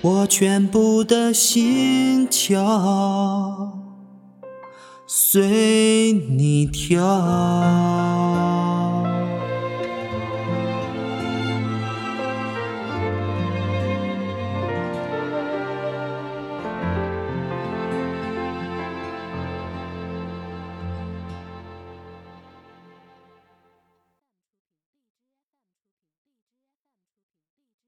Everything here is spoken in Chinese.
我全部的心跳随你跳？